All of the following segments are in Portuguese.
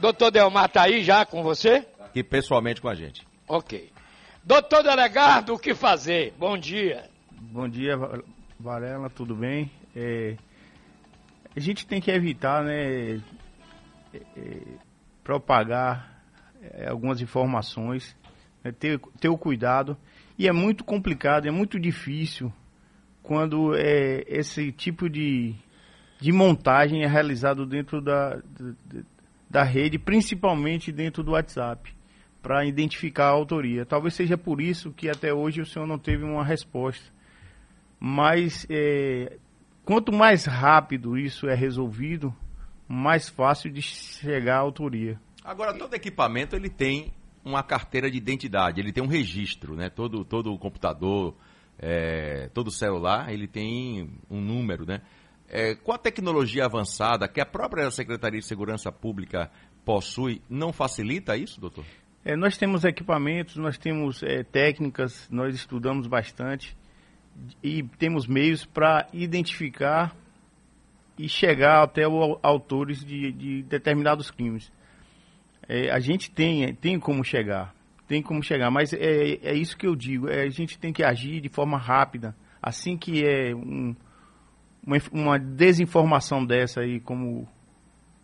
Doutor Delmar está aí já com você? Aqui pessoalmente com a gente. Ok. Doutor Delegado, o que fazer? Bom dia. Bom dia, Varela, tudo bem? É, a gente tem que evitar, né, é, é propagar é, algumas informações, né, ter, ter o cuidado. E é muito complicado, é muito difícil quando é, esse tipo de, de montagem é realizado dentro da, da rede, principalmente dentro do WhatsApp, para identificar a autoria. Talvez seja por isso que até hoje o senhor não teve uma resposta. Mas é, quanto mais rápido isso é resolvido, mais fácil de chegar à autoria. Agora, todo equipamento ele tem uma carteira de identidade, ele tem um registro, né? Todo, todo computador, é, todo celular, ele tem um número, né? É, com a tecnologia avançada que a própria Secretaria de Segurança Pública possui, não facilita isso, doutor? É, nós temos equipamentos, nós temos é, técnicas, nós estudamos bastante e temos meios para identificar e chegar até os autores de, de, determinados crimes. É, a gente tem, tem como chegar, tem como chegar, mas é, é isso que eu digo, é, a gente tem que agir de forma rápida, assim que é um uma, uma desinformação dessa aí, como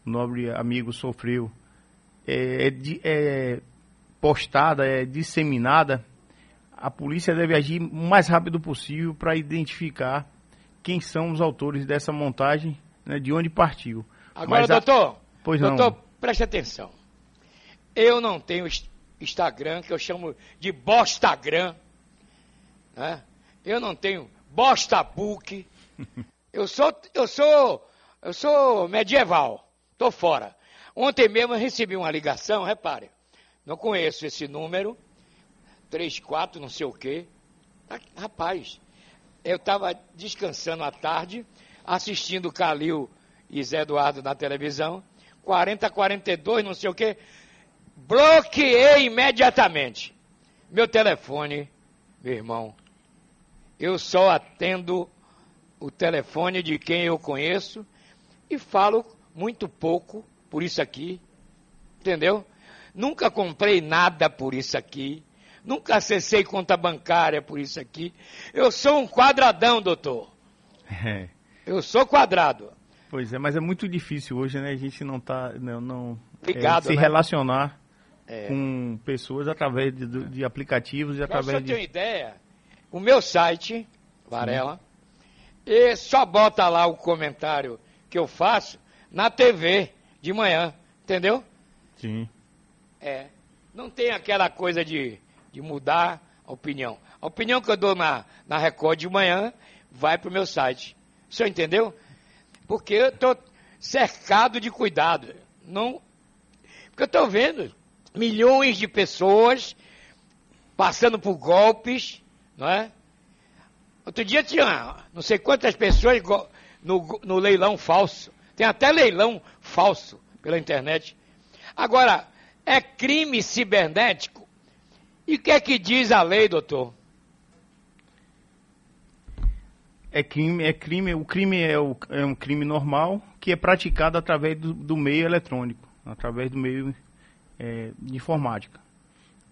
o nobre amigo sofreu, é, é, é postada, é disseminada, a polícia deve agir o mais rápido possível para identificar quem são os autores dessa montagem, né, de onde partiu. Agora, Mas doutor, a... pois doutor, não. preste atenção. Eu não tenho Instagram, que eu chamo de Bostagram. Né? Eu não tenho Bostabook. Eu sou, eu sou, eu sou medieval. Tô fora. Ontem mesmo eu recebi uma ligação, repare. Não conheço esse número. 34, não sei o quê. Ah, rapaz, eu estava descansando à tarde, assistindo Calil e Zé Eduardo na televisão. 40, 42, não sei o quê. Bloqueei imediatamente. Meu telefone, meu irmão, eu só atendo o telefone de quem eu conheço e falo muito pouco por isso aqui, entendeu? Nunca comprei nada por isso aqui, nunca acessei conta bancária por isso aqui. Eu sou um quadradão, doutor. É. Eu sou quadrado. Pois é, mas é muito difícil hoje, né? A gente não tá, não, não Ligado, é, se né? relacionar é. com pessoas através de, de aplicativos e através Pra você de... ter uma ideia, o meu site, Varela, Sim e só bota lá o comentário que eu faço na TV de manhã, entendeu? Sim. É. Não tem aquela coisa de, de mudar a opinião. A opinião que eu dou na, na Record de manhã vai para o meu site. O senhor entendeu? Porque eu estou cercado de cuidado. Não, porque eu estou vendo milhões de pessoas passando por golpes, não é? Outro dia tinha não sei quantas pessoas no, no leilão falso. Tem até leilão falso pela internet. Agora, é crime cibernético? E o que é que diz a lei, doutor? É crime, é crime, o crime é, o, é um crime normal que é praticado através do, do meio eletrônico, através do meio é, de informática.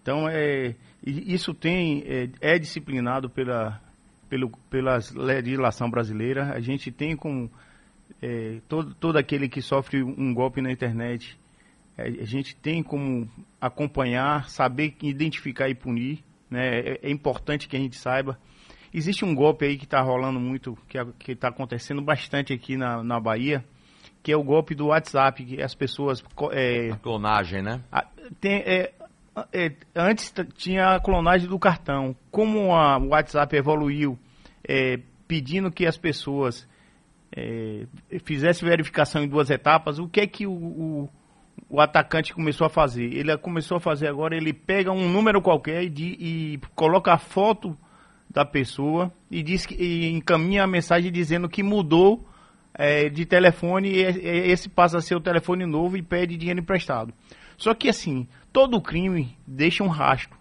Então, é, isso tem, é, é disciplinado pela, pelo, pela legislação brasileira. A gente tem como é, todo, todo aquele que sofre um golpe na internet, é, a gente tem como acompanhar, saber identificar e punir. Né? É, é importante que a gente saiba. Existe um golpe aí que está rolando muito, que está acontecendo bastante aqui na, na Bahia, que é o golpe do WhatsApp, que as pessoas... É, a clonagem, né? A, tem, é, é, antes tinha a clonagem do cartão. Como o WhatsApp evoluiu, é, pedindo que as pessoas é, fizessem verificação em duas etapas, o que é que o, o, o, atacante começou a fazer? Ele começou a fazer agora, ele pega um número qualquer e, de, e coloca a foto da pessoa e diz que e encaminha a mensagem dizendo que mudou é, de telefone e esse passa a ser o telefone novo e pede dinheiro emprestado. Só que assim, todo crime deixa um rastro,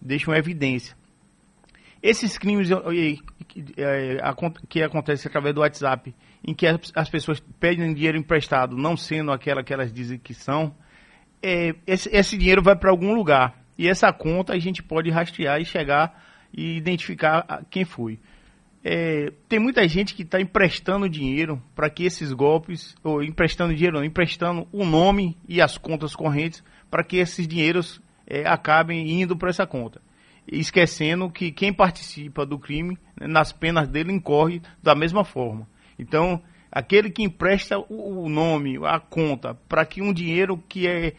deixa uma evidência. Esses crimes que acontecem através do WhatsApp, em que as pessoas pedem dinheiro emprestado, não sendo aquela que elas dizem que são, é, esse, esse dinheiro vai para algum lugar. E essa conta a gente pode rastrear e chegar e identificar quem foi. É, tem muita gente que está emprestando dinheiro para que esses golpes, ou emprestando dinheiro, não, emprestando o nome e as contas correntes para que esses dinheiros é, acabem indo para essa conta. Esquecendo que quem participa do crime, né, nas penas dele, incorre da mesma forma. Então, aquele que empresta o, nome, a conta, para que um dinheiro que é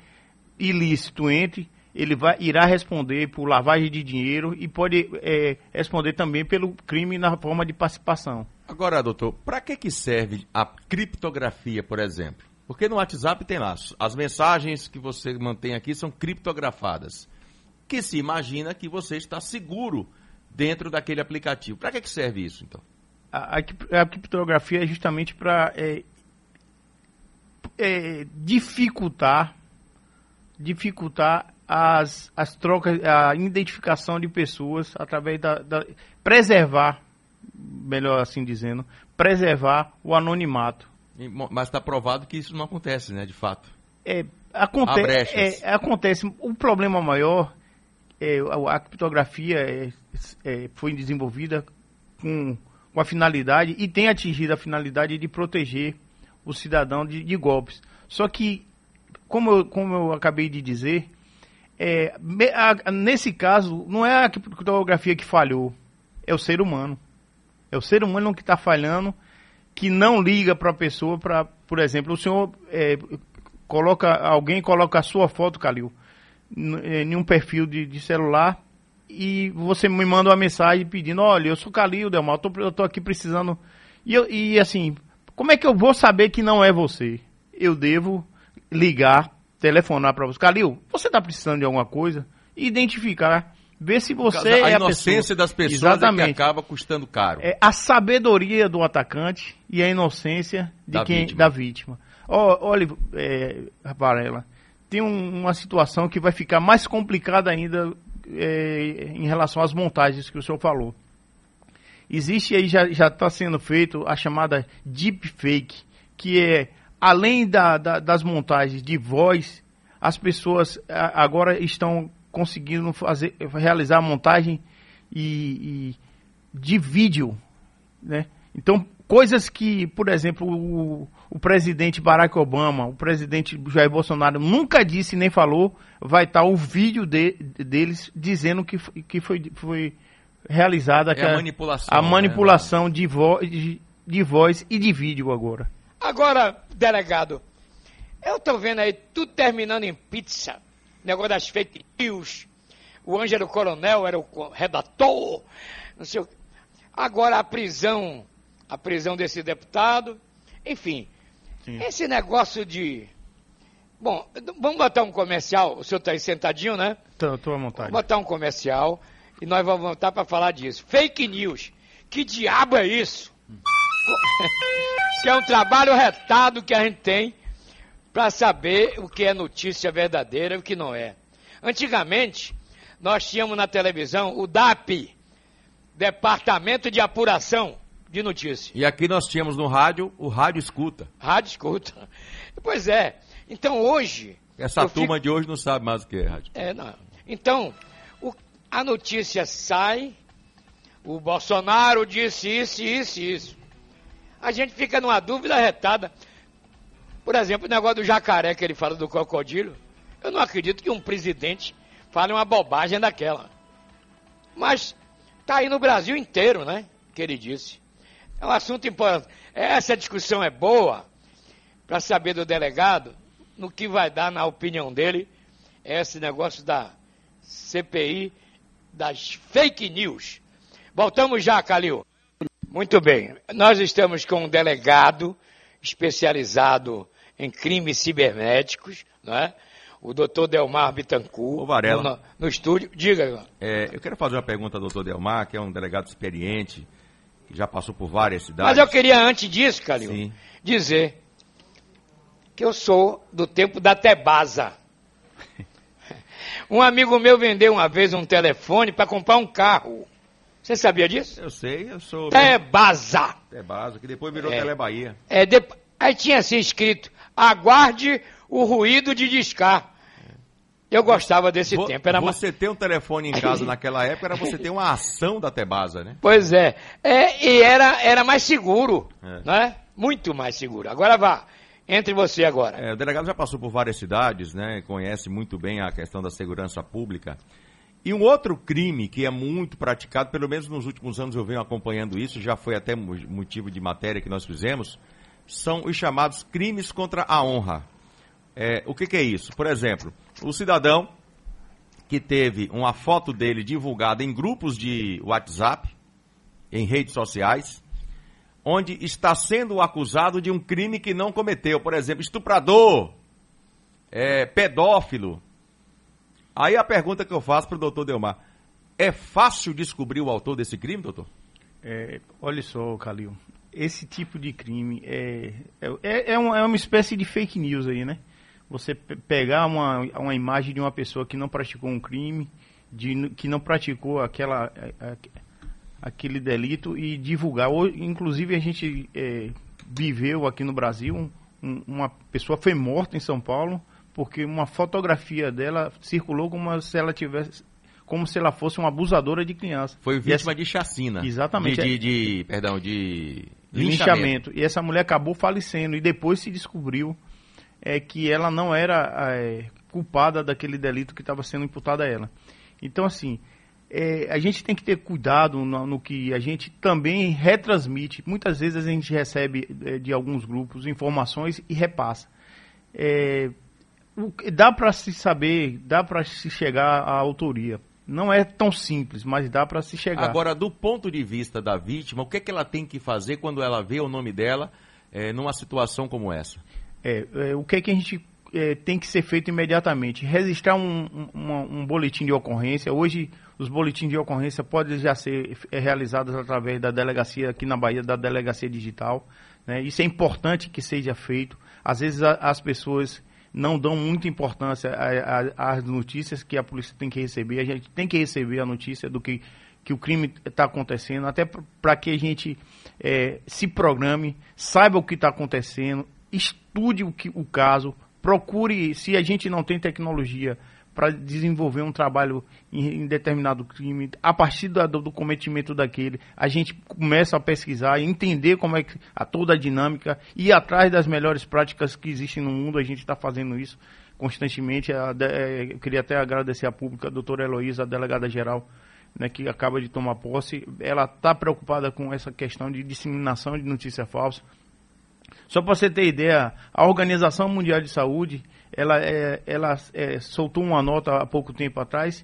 ilícito entre, ele vai, irá responder por lavagem de dinheiro e pode é, responder também pelo crime na forma de participação. Agora, doutor, para que, que serve a criptografia, por exemplo? Porque no WhatsApp tem lá, as mensagens que você mantém aqui são criptografadas. Que se imagina que você está seguro dentro daquele aplicativo. Para que, que serve isso, então? A, a, a criptografia é justamente para é, é, dificultar dificultar as, as trocas, a identificação de pessoas através da, da preservar, melhor assim dizendo, preservar o anonimato. Mas está provado que isso não acontece, né, de fato. É, aconte é, acontece. O problema maior é a criptografia é, é, foi desenvolvida com, com a finalidade e tem atingido a finalidade de proteger o cidadão de, de golpes. Só que, como eu, como eu acabei de dizer, é, a, nesse caso, não é a criptografia que falhou, é o ser humano. É o ser humano que está falhando, que não liga para a pessoa, para, por exemplo, o senhor é, coloca, alguém coloca a sua foto, Calil, em um perfil de, de, celular e você me manda uma mensagem pedindo, olha, eu sou Calil, Delmar, eu tô, eu tô aqui precisando. E, eu, e assim, como é que eu vou saber que não é você? Eu devo ligar telefonar para você, Calil, você está precisando de alguma coisa? Identificar, ver se você a é a inocência das pessoas Exatamente. é que acaba custando caro. É a sabedoria do atacante e a inocência de da quem vítima. da vítima. olha, é, Varela, tem um, uma situação que vai ficar mais complicada ainda é, em relação às montagens que o senhor falou. Existe aí, já está sendo feito a chamada deepfake, que é além da, da, das montagens de voz, as pessoas agora estão conseguindo fazer, realizar a montagem e, e de vídeo, né? Então, coisas que, por exemplo, o, o, presidente Barack Obama, o presidente Jair Bolsonaro nunca disse nem falou, vai estar o vídeo de, deles dizendo que, que foi, foi realizada é a manipulação, a manipulação né? de, vo, de, de voz e de vídeo agora. Agora, delegado, eu tô vendo aí tudo terminando em pizza. Negócio das fake news. O Ângelo Coronel era o redator. Não sei o Agora a prisão, a prisão desse deputado. Enfim, Sim. esse negócio de. Bom, vamos botar um comercial. O senhor está aí sentadinho, né? Estou à vontade. Vamos botar um comercial e nós vamos voltar para falar disso. Fake news. Que diabo é isso? Hum. que é um trabalho retado que a gente tem para saber o que é notícia verdadeira e o que não é. Antigamente, nós tínhamos na televisão o DAP, Departamento de Apuração de Notícias. E aqui nós tínhamos no rádio o Rádio Escuta. Rádio Escuta. Pois é. Então hoje. Essa turma fico... de hoje não sabe mais o que é rádio. É, não. Então, o... a notícia sai, o Bolsonaro disse isso, isso, isso a gente fica numa dúvida retada. Por exemplo, o negócio do jacaré que ele fala do crocodilo. Eu não acredito que um presidente fale uma bobagem daquela. Mas tá aí no Brasil inteiro, né? Que ele disse. É um assunto importante. Essa discussão é boa para saber do delegado no que vai dar, na opinião dele, esse negócio da CPI das fake news. Voltamos já, Calil. Muito bem. Nós estamos com um delegado especializado em crimes cibernéticos, não é? o doutor Delmar Bittencourt, Ô, Varela, no, no estúdio. Diga. É, eu quero fazer uma pergunta ao doutor Delmar, que é um delegado experiente, que já passou por várias cidades. Mas eu queria, antes disso, Calil, dizer que eu sou do tempo da Tebasa. um amigo meu vendeu uma vez um telefone para comprar um carro. Você sabia disso? Eu sei, eu sou. Tebasa. Tebasa, que depois virou é, Bahia. É, de... Aí tinha assim escrito: aguarde o ruído de discar. Eu gostava desse Vo tempo. Era você ter um telefone em casa naquela época era você ter uma ação da Tebasa, né? Pois é. é e era, era mais seguro, é. né? Muito mais seguro. Agora vá. Entre você agora. É, o delegado já passou por várias cidades, né? Conhece muito bem a questão da segurança pública. E um outro crime que é muito praticado, pelo menos nos últimos anos eu venho acompanhando isso, já foi até motivo de matéria que nós fizemos, são os chamados crimes contra a honra. É, o que, que é isso? Por exemplo, o cidadão que teve uma foto dele divulgada em grupos de WhatsApp, em redes sociais, onde está sendo acusado de um crime que não cometeu. Por exemplo, estuprador, é, pedófilo. Aí a pergunta que eu faço para o doutor Delmar: é fácil descobrir o autor desse crime, doutor? É, olha só, Calil, esse tipo de crime é, é, é, uma, é uma espécie de fake news aí, né? Você pegar uma, uma imagem de uma pessoa que não praticou um crime, de, que não praticou aquela, aquele delito e divulgar. Inclusive, a gente é, viveu aqui no Brasil, um, uma pessoa foi morta em São Paulo porque uma fotografia dela circulou como se ela tivesse como se ela fosse uma abusadora de criança. Foi vítima essa... de chacina. Exatamente. De, de, de perdão, de linchamento. linchamento. E essa mulher acabou falecendo e depois se descobriu é, que ela não era é, culpada daquele delito que estava sendo imputado a ela. Então, assim, é, a gente tem que ter cuidado no, no, que a gente também retransmite. Muitas vezes a gente recebe é, de alguns grupos informações e repassa. É, dá para se saber, dá para se chegar à autoria. Não é tão simples, mas dá para se chegar. Agora, do ponto de vista da vítima, o que, é que ela tem que fazer quando ela vê o nome dela é, numa situação como essa? É, é, o que, é que a gente é, tem que ser feito imediatamente? Registrar um, um, um, boletim de ocorrência. Hoje, os boletins de ocorrência podem já ser é, realizados através da delegacia, aqui na Bahia, da delegacia digital. Né? Isso é importante que seja feito. Às vezes, a, as pessoas não dão muita importância às notícias que a polícia tem que receber. A gente tem que receber a notícia do que, que o crime está acontecendo, até para que a gente é, se programe, saiba o que está acontecendo, estude o, que, o caso, procure, se a gente não tem tecnologia para desenvolver um trabalho em, em, determinado crime, a partir do, do, cometimento daquele, a gente começa a pesquisar, entender como é que a toda a dinâmica, ir atrás das melhores práticas que existem no mundo, a gente está fazendo isso constantemente. É, eu queria até agradecer à pública, a doutora Heloísa, a delegada geral, né, que acaba de tomar posse. Ela está preocupada com essa questão de disseminação de notícia falsa. Só para você ter ideia, a Organização Mundial de Saúde ela, é, ela é, soltou uma nota há pouco tempo atrás,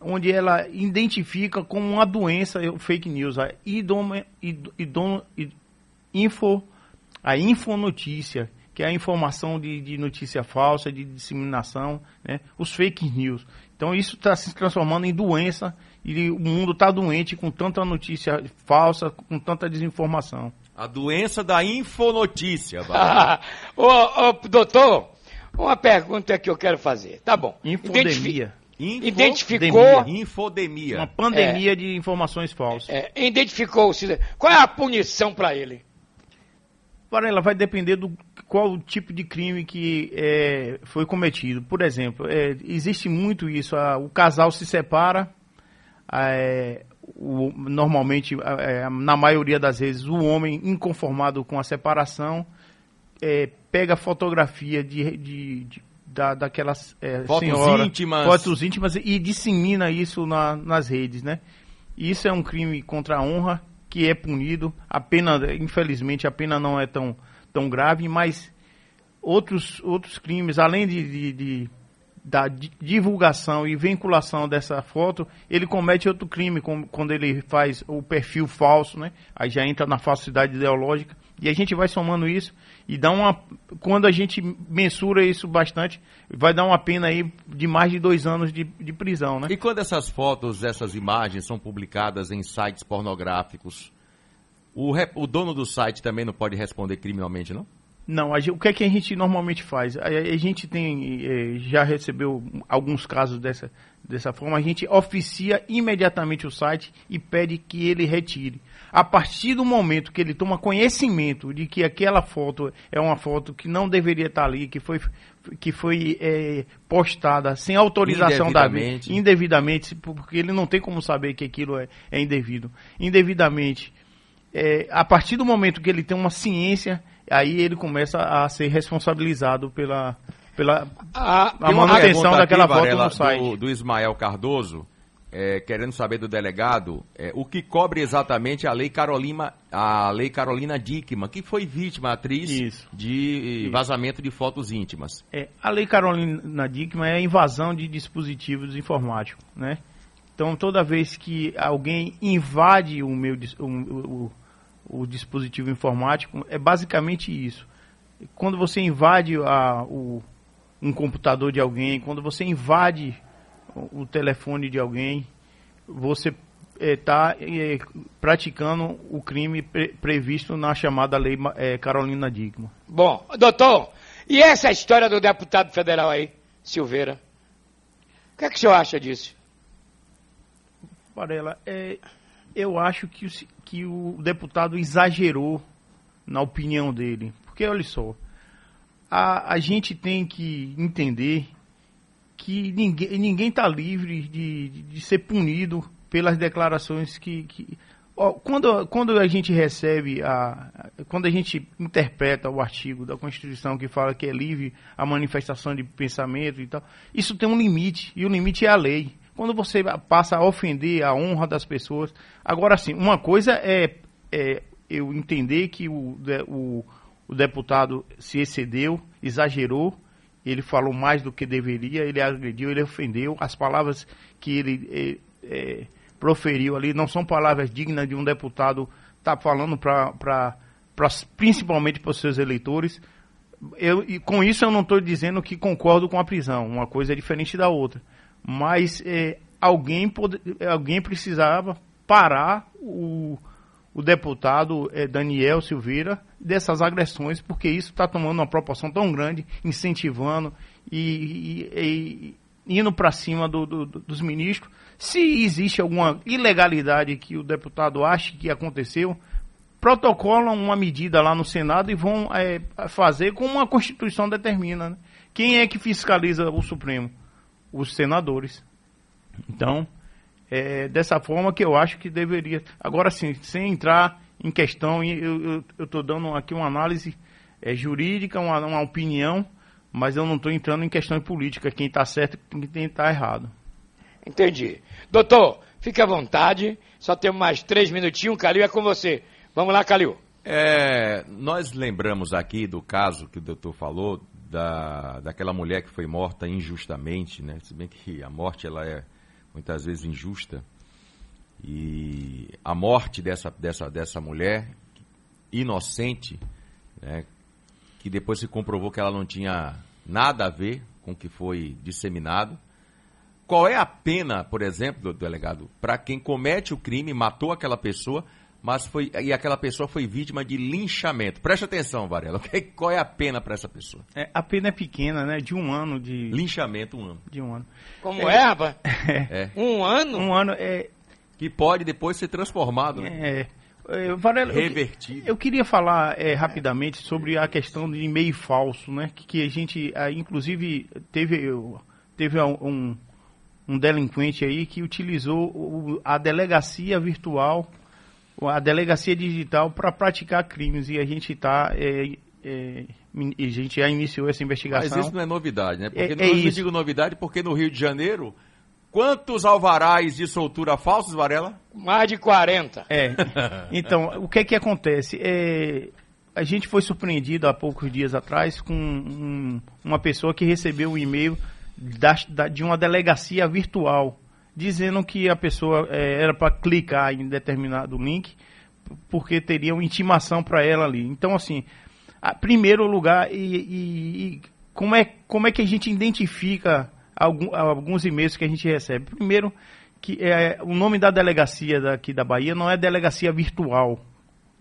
onde ela identifica como uma doença fake news, a idome, idom, info, a infonotícia, que é a informação de, de notícia falsa, de disseminação, né, os fake news. Então isso está se transformando em doença e o mundo está doente com tanta notícia falsa, com tanta desinformação. A doença da infonotícia. ô, ô, doutor, uma pergunta que eu quero fazer. Tá bom. Infodemia. Info identificou. Infodemia. Uma pandemia é, de informações falsas. É, identificou o cidadão. Qual é a punição para ele? Para ela vai depender do qual o tipo de crime que é, foi cometido. Por exemplo, é, existe muito isso. A, o casal se separa. O, normalmente, é, na maioria das vezes, o homem inconformado com a separação é, pega fotografia de, de, de da, daquelas é, fotos senhora, íntimas. fotos íntimas e dissemina isso na, nas redes, né? Isso é um crime contra a honra que é punido. A pena, infelizmente, a pena não é tão, tão grave, mas outros, outros crimes, além de, de, de da divulgação e vinculação dessa foto, ele comete outro crime quando ele faz o perfil falso, né? Aí já entra na falsidade ideológica. E a gente vai somando isso e dá uma. Quando a gente mensura isso bastante, vai dar uma pena aí de mais de dois anos de, de prisão, né? E quando essas fotos, essas imagens são publicadas em sites pornográficos, o, o dono do site também não pode responder criminalmente, não? Não, a gente, o que é que a gente normalmente faz? A, a gente tem, é, já recebeu alguns casos dessa, dessa forma, a gente oficia imediatamente o site e pede que ele retire. A partir do momento que ele toma conhecimento de que aquela foto é uma foto que não deveria estar ali, que foi, que foi é, postada sem autorização da indevidamente, porque ele não tem como saber que aquilo é, é indevido. Indevidamente. É, a partir do momento que ele tem uma ciência aí ele começa a ser responsabilizado pela, pela ah, a manutenção daquela aqui, Varela, foto no site. Do, do Ismael Cardoso, é, querendo saber do delegado, é, o que cobre exatamente a lei Carolina, a lei Carolina Dickman, que foi vítima, atriz, Isso. de Isso. vazamento de fotos íntimas. É, a lei Carolina Dickman é a invasão de dispositivos informáticos, né? Então, toda vez que alguém invade o meu o, o, o dispositivo informático, é basicamente isso. Quando você invade a, o, um computador de alguém, quando você invade o, telefone de alguém, você está é, é, praticando o crime pre, previsto na chamada lei é, Carolina Digma. Bom, doutor, e essa história do deputado federal aí, Silveira? O que, é que o senhor acha disso? Varela, é, eu acho que, que o deputado exagerou na opinião dele. Porque, olha só, a, a gente tem que entender que ninguém está livre de, de, de, ser punido pelas declarações que. que ó, quando, quando a gente recebe, a, quando a gente interpreta o artigo da Constituição que fala que é livre a manifestação de pensamento e tal, isso tem um limite, e o limite é a lei quando você passa a ofender a honra das pessoas. Agora, sim, uma coisa é, é eu entender que o, o, o, deputado se excedeu, exagerou, ele falou mais do que deveria, ele agrediu, ele ofendeu. As palavras que ele é, é, proferiu ali não são palavras dignas de um deputado estar tá falando para principalmente para os seus eleitores. Eu, e com isso eu não estou dizendo que concordo com a prisão, uma coisa é diferente da outra mas é, alguém, pode, alguém precisava parar o, o deputado é, Daniel Silveira dessas agressões, porque isso está tomando uma proporção tão grande, incentivando e, e, e indo para cima do, do, dos ministros. Se existe alguma ilegalidade que o deputado acha que aconteceu, protocolam uma medida lá no Senado e vão é, fazer como a Constituição determina. Né? Quem é que fiscaliza o Supremo? Os senadores. Então, é dessa forma que eu acho que deveria. Agora sim, sem entrar em questão, eu estou dando aqui uma análise é, jurídica, uma, uma opinião, mas eu não estou entrando em questão política, quem está certo e quem está errado. Entendi. Doutor, fique à vontade, só temos mais três minutinhos, Calil é com você. Vamos lá, Calil. É, nós lembramos aqui do caso que o doutor falou, da, daquela mulher que foi morta injustamente, né? Se bem que a morte ela é muitas vezes injusta. E a morte dessa, dessa, dessa mulher inocente, né? que depois se comprovou que ela não tinha nada a ver com o que foi disseminado. Qual é a pena, por exemplo, delegado, para quem comete o crime, matou aquela pessoa, mas foi e aquela pessoa foi vítima de linchamento. Preste atenção, Varela. Qual é a pena para essa pessoa? É, a pena é pequena, né? De um ano de linchamento, um ano. De um ano. Como é, é rapaz? É. Um ano? Um ano é que pode depois ser transformado. Né? É. é Varela, Revertido. Eu, eu, queria falar é, rapidamente sobre a questão de e-mail falso, né? Que, que a gente, inclusive, teve, teve um, um delinquente aí que utilizou a delegacia virtual a delegacia digital para praticar crimes e a gente está é, é, a gente já iniciou essa investigação. Mas isso não é novidade, né? Porque é, não, é eu digo novidade porque no Rio de Janeiro quantos alvarás de soltura falsos, Varela? Mais de 40. É. Então, o que é que acontece? É, a gente foi surpreendido há poucos dias atrás com um, uma pessoa que recebeu um e-mail da, da, de uma delegacia virtual dizendo que a pessoa é, era para clicar em determinado link porque teria uma intimação para ela ali. Então, assim, a, primeiro lugar, e, e, e, como, é, como é que a gente identifica algum, alguns e-mails que a gente recebe? Primeiro, que é, o nome da delegacia daqui da Bahia não é delegacia virtual.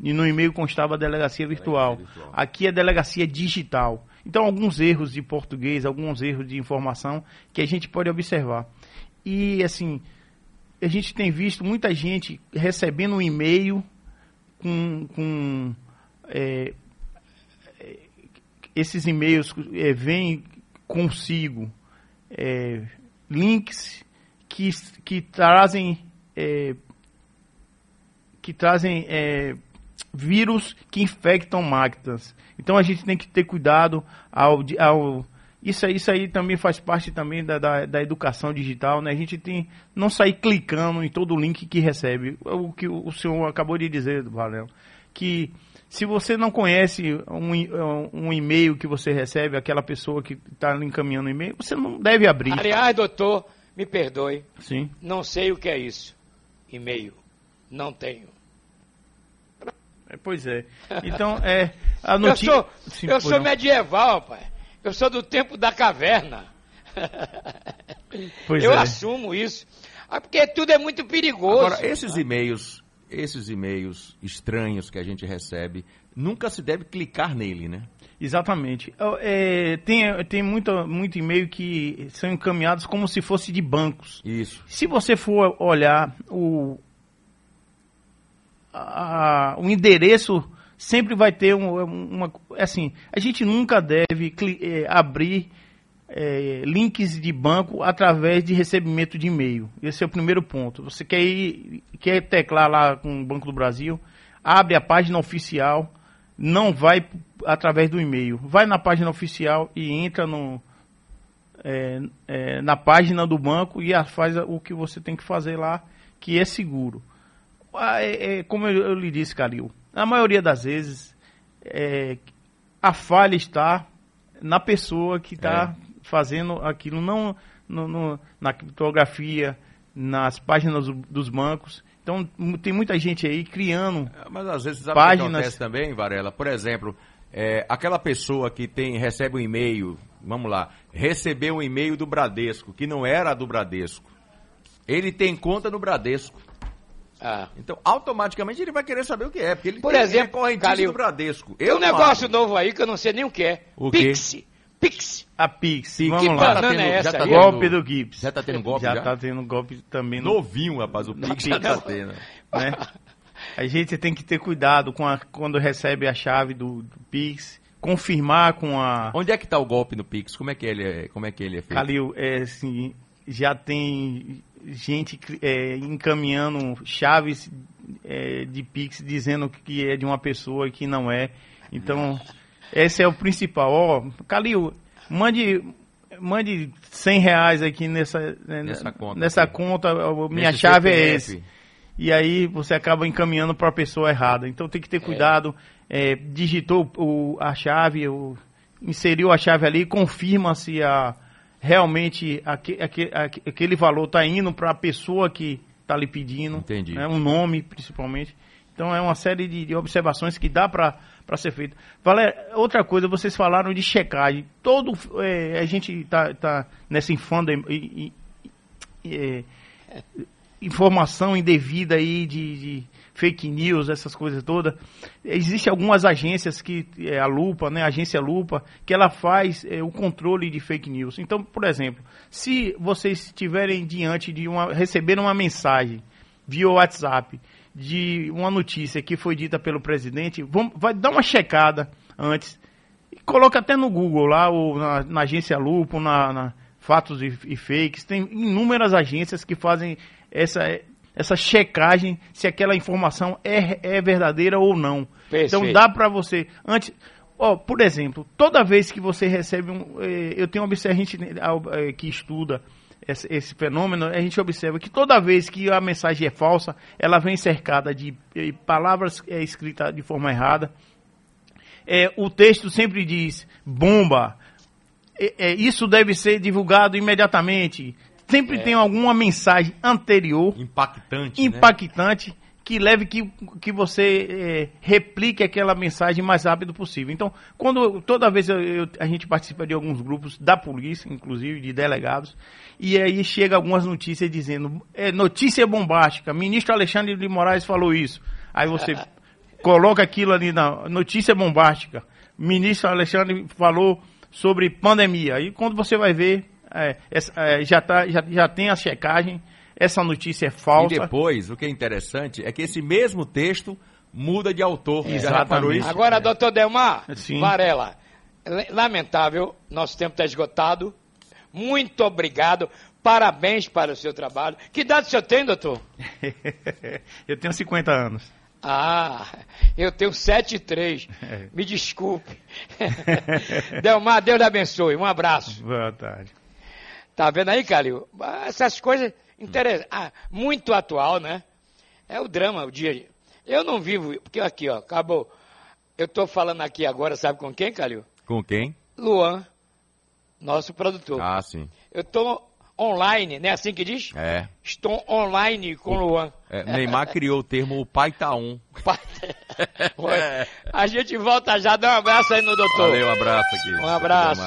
E no e-mail constava delegacia virtual. delegacia virtual. Aqui é delegacia digital. Então, alguns erros de português, alguns erros de informação que a gente pode observar. E, assim, a gente tem visto muita gente recebendo um e-mail com. com é, esses e-mails é, vêm consigo é, links que, que trazem é, que trazem é, vírus que infectam máquinas. Então a gente tem que ter cuidado ao, ao isso, isso aí também faz parte também da, da, da, educação digital, né? A gente tem não sair clicando em todo o link que recebe. O que o senhor acabou de dizer, Valério, que se você não conhece um, um e-mail que você recebe, aquela pessoa que está encaminhando o e-mail, você não deve abrir. Aliás, doutor, me perdoe. Sim. Não sei o que é isso. E-mail. Não tenho. É, pois é. Então, é. A notícia... Eu sou, Sim, eu sou medieval, pai. Eu sou do tempo da caverna. Pois eu é. assumo isso. Ah, porque tudo é muito perigoso. Agora, esses e-mails, esses e-mails estranhos que a gente recebe, nunca se deve clicar nele, né? Exatamente. É, tem tem muito, muito e-mail que são encaminhados como se fosse de bancos. Isso. Se você for olhar o, a, o endereço sempre vai ter um, uma. Assim, a gente nunca deve é, abrir é, links de banco através de recebimento de e-mail. Esse é o primeiro ponto. Você quer ir, quer teclar lá com o Banco do Brasil, abre a página oficial, não vai através do e-mail. Vai na página oficial e entra no, é, é, na página do banco e faz o que você tem que fazer lá, que é seguro. Ah, é, é, como eu, eu, lhe disse, Calil, na maioria das vezes é, a falha está na pessoa que está é. fazendo aquilo, não no, no, na criptografia, nas páginas dos bancos. Então tem muita gente aí criando é, Mas às vezes sabe páginas... que acontece também, Varela? Por exemplo, é, aquela pessoa que tem recebe um e-mail, vamos lá, recebeu um e-mail do Bradesco, que não era do Bradesco. Ele tem conta no Bradesco. Ah. Então, automaticamente ele vai querer saber o que é, porque ele Por tem exemplo, correntício do Bradesco. Eu um negócio abro. novo aí que eu não sei nem o que é. O Pix. Quê? Pix. A Pix. Pix. Vamos que lá. Tá tendo, é essa já tá golpe do Gips. Já tá tendo golpe já? Já tá tendo golpe também. No... Novinho, rapaz, o Pix já tá tendo. Né? A gente tem que ter cuidado com a, quando recebe a chave do, do Pix confirmar com a. Onde é que está o golpe no Pix? Como é que ele é, como é, que ele é feito? Calil, é assim, já tem gente é, encaminhando chaves é, de Pix dizendo que é de uma pessoa que não é. Então, esse é o principal. Ó, oh, Calil, mande, mande 100 reais aqui nessa, né, nessa conta. Nessa conta minha Nesse chave CPF. é esse. E aí você acaba encaminhando para a pessoa errada. Então tem que ter é. cuidado. É, digitou o, a chave, o, inseriu a chave ali, confirma se a realmente aquele, aquele, aquele valor está indo para a pessoa que está lhe pedindo. Entendi. Né, um nome, principalmente. Então é uma série de, de observações que dá para ser feita. Valéria, outra coisa, vocês falaram de checagem. Todo, é, a gente está tá nessa infanda e, e, é, informação indevida aí de, de fake news, essas coisas todas. Existem algumas agências que, é, a Lupa, né, a agência Lupa, que ela faz é, o controle de fake news. Então, por exemplo, se vocês estiverem diante de uma, receber uma mensagem via WhatsApp de uma notícia que foi dita pelo presidente, vamos, vai dar uma checada antes. Coloca até no Google lá, ou na, na agência Lupa, na, na Fatos e, e Fakes. Tem inúmeras agências que fazem essa essa checagem se aquela informação é, é verdadeira ou não. Perfeito. Então dá para você antes, ó, por exemplo, toda vez que você recebe um, eh, eu tenho observado a gente eh, que estuda esse, esse, fenômeno, a gente observa que toda vez que a mensagem é falsa, ela vem cercada de eh, palavras é, escritas de forma errada. É, o texto sempre diz bomba. É, é, isso deve ser divulgado imediatamente sempre é. tem alguma mensagem anterior impactante, né? impactante né? que leve que, que você é, replique aquela mensagem mais rápido possível. Então, quando toda vez eu, eu, a gente participa de alguns grupos da polícia, inclusive de delegados, e aí chega algumas notícias dizendo é, notícia bombástica, ministro Alexandre de Moraes falou isso. Aí você coloca aquilo ali na notícia bombástica. Ministro Alexandre falou sobre pandemia. E quando você vai ver, é, é, já, tá, já, já tem a checagem, essa notícia é falsa. E depois, o que é interessante é que esse mesmo texto muda de autor. Exatamente. Agora, é. doutor Delmar Sim. Varela, lamentável, nosso tempo está esgotado. Muito obrigado. Parabéns para o seu trabalho. Que idade o senhor tem, doutor? eu tenho 50 anos. Ah, eu tenho 7 e 3. É. Me desculpe. Delmar, Deus lhe abençoe. Um abraço. Boa tarde. Tá vendo aí, Calil? Essas coisas interessantes. Ah, muito atual, né? É o drama, o dia. Eu não vivo, porque aqui, ó, acabou. Eu estou falando aqui agora, sabe com quem, Calil? Com quem? Luan, nosso produtor. Ah, sim. Eu estou online, né? Assim que diz? É. Estou online com o Luan. É, Neymar criou o termo o pai tá um. Pai... A gente volta já, dá um abraço aí no doutor. Valeu, um abraço aqui. Um abraço.